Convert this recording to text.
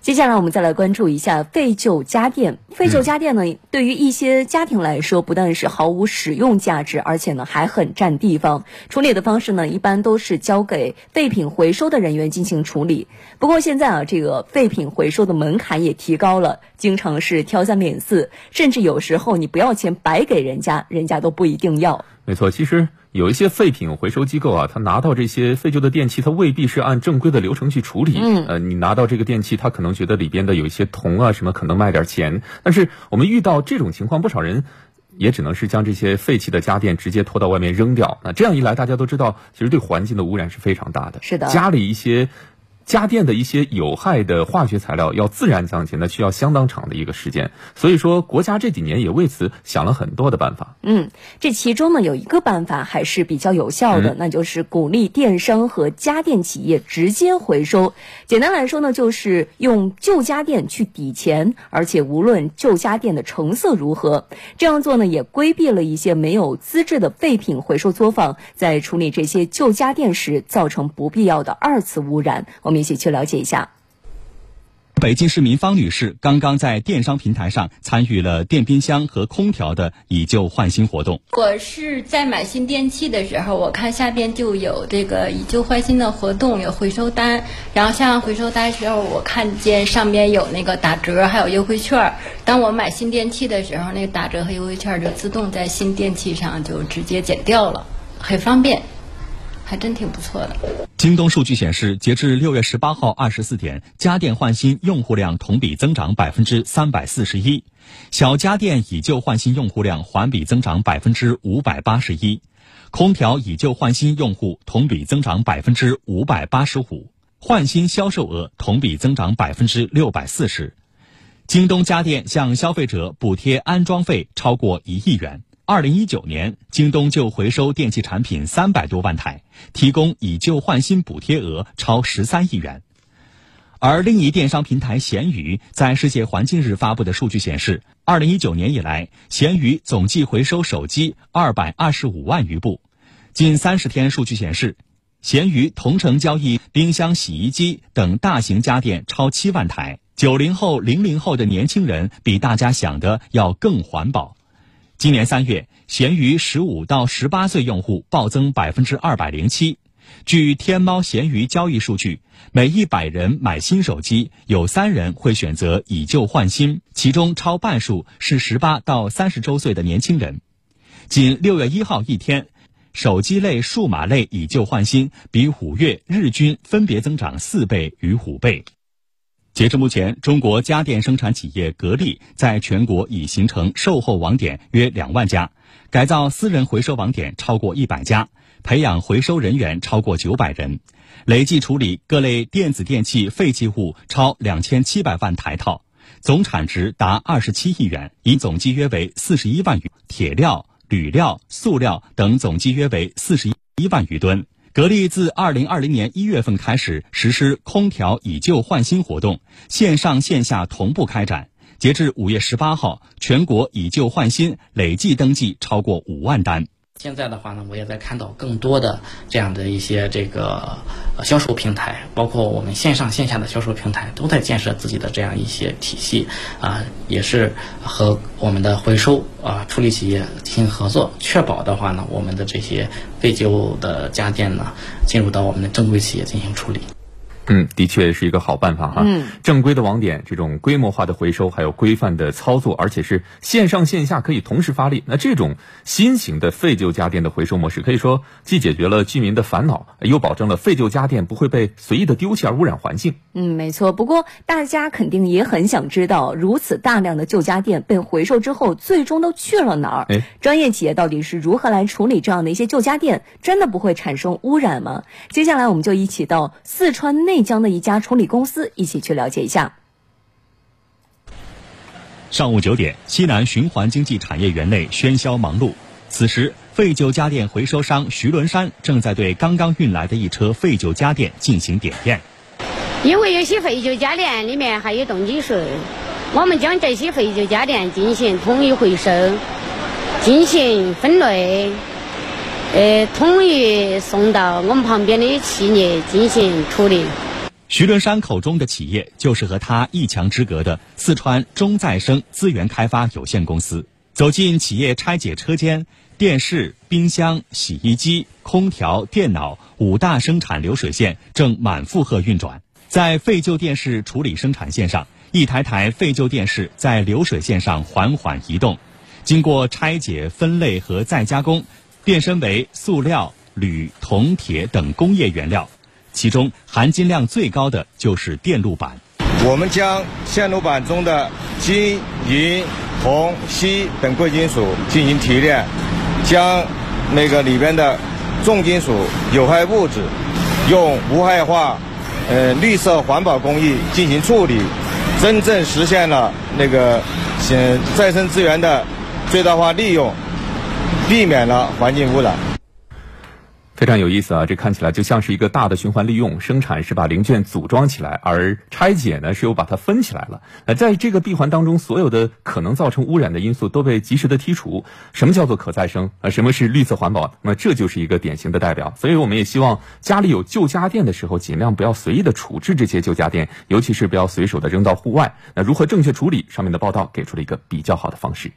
接下来我们再来关注一下废旧家电。废旧家电呢，对于一些家庭来说，不但是毫无使用价值，而且呢还很占地方。处理的方式呢，一般都是交给废品回收的人员进行处理。不过现在啊，这个废品回收的门槛也提高了，经常是挑三拣四，甚至有时候你不要钱白给人家，人家都不一定要。没错，其实。有一些废品回收机构啊，他拿到这些废旧的电器，他未必是按正规的流程去处理。嗯，呃，你拿到这个电器，他可能觉得里边的有一些铜啊什么，可能卖点钱。但是我们遇到这种情况，不少人也只能是将这些废弃的家电直接拖到外面扔掉。那这样一来，大家都知道，其实对环境的污染是非常大的。是的，家里一些。家电的一些有害的化学材料要自然降解，那需要相当长的一个时间。所以说，国家这几年也为此想了很多的办法。嗯，这其中呢有一个办法还是比较有效的，那就是鼓励电商和家电企业直接回收。简单来说呢，就是用旧家电去抵钱，而且无论旧家电的成色如何，这样做呢也规避了一些没有资质的废品回收作坊在处理这些旧家电时造成不必要的二次污染。我们。一起去了解一下。北京市民方女士刚刚在电商平台上参与了电冰箱和空调的以旧换新活动。我是在买新电器的时候，我看下边就有这个以旧换新的活动，有回收单。然后下完回收单时候，我看见上边有那个打折，还有优惠券。当我买新电器的时候，那个打折和优惠券就自动在新电器上就直接减掉了，很方便。还真挺不错的。京东数据显示，截至六月十八号二十四点，家电换新用户量同比增长百分之三百四十一，小家电以旧换新用户量环比增长百分之五百八十一，空调以旧换新用户同比增长百分之五百八十五，换新销售额同比增长百分之六百四十。京东家电向消费者补贴安装费超过一亿元。二零一九年，京东就回收电器产品三百多万台，提供以旧换新补贴额超十三亿元。而另一电商平台闲鱼在世界环境日发布的数据显示，二零一九年以来，闲鱼总计回收手机二百二十五万余部。近三十天数据显示，闲鱼同城交易冰箱、洗衣机等大型家电超七万台。九零后、零零后的年轻人比大家想的要更环保。今年三月，闲鱼十五到十八岁用户暴增百分之二百零七。据天猫闲鱼交易数据，每一百人买新手机，有三人会选择以旧换新，其中超半数是十八到三十周岁的年轻人。仅六月一号一天，手机类、数码类以旧换新比五月日均分别增长四倍与五倍。截至目前，中国家电生产企业格力在全国已形成售后网点约两万家，改造私人回收网点超过一百家，培养回收人员超过九百人，累计处理各类电子电器废弃物超两千七百万台套，总产值达二十七亿元，以总计约为四十一万余铁料、铝料、塑料等总计约为四十一万余吨。格力自二零二零年一月份开始实施空调以旧换新活动，线上线下同步开展。截至五月十八号，全国以旧换新累计登记超过五万单。现在的话呢，我也在看到更多的这样的一些这个销售平台，包括我们线上线下的销售平台，都在建设自己的这样一些体系啊，也是和我们的回收啊处理企业进行合作，确保的话呢，我们的这些废旧的家电呢，进入到我们的正规企业进行处理。嗯，的确是一个好办法哈。嗯，正规的网点，这种规模化的回收，还有规范的操作，而且是线上线下可以同时发力。那这种新型的废旧家电的回收模式，可以说既解决了居民的烦恼，又保证了废旧家电不会被随意的丢弃而污染环境。嗯，没错。不过大家肯定也很想知道，如此大量的旧家电被回收之后，最终都去了哪儿？哎，专业企业到底是如何来处理这样的一些旧家电？真的不会产生污染吗？接下来我们就一起到四川内。内江的一家处理公司，一起去了解一下。上午九点，西南循环经济产业园内喧嚣忙碌。此时，废旧家电回收商徐伦山正在对刚刚运来的一车废旧家电进行点验。因为有些废旧家电里面还有重金属，我们将这些废旧家电进行统一回收，进行分类。呃，统一送到我们旁边的企业进行处理。徐伦山口中的企业，就是和他一墙之隔的四川中再生资源开发有限公司。走进企业拆解车间，电视、冰箱、洗衣机、空调、电脑五大生产流水线正满负荷运转。在废旧电视处理生产线上，一台台废旧电视在流水线上缓缓移动，经过拆解、分类和再加工，变身为塑料、铝、铜、铁等工业原料。其中含金量最高的就是电路板。我们将线路板中的金、银、铜、锡等贵金属进行提炼，将那个里边的重金属、有害物质用无害化、呃绿色环保工艺进行处理，真正实现了那个呃再生资源的最大化利用，避免了环境污染。非常有意思啊！这看起来就像是一个大的循环利用，生产是把零件组装起来，而拆解呢是又把它分起来了。那在这个闭环当中，所有的可能造成污染的因素都被及时的剔除。什么叫做可再生？啊，什么是绿色环保？那这就是一个典型的代表。所以我们也希望家里有旧家电的时候，尽量不要随意的处置这些旧家电，尤其是不要随手的扔到户外。那如何正确处理？上面的报道给出了一个比较好的方式。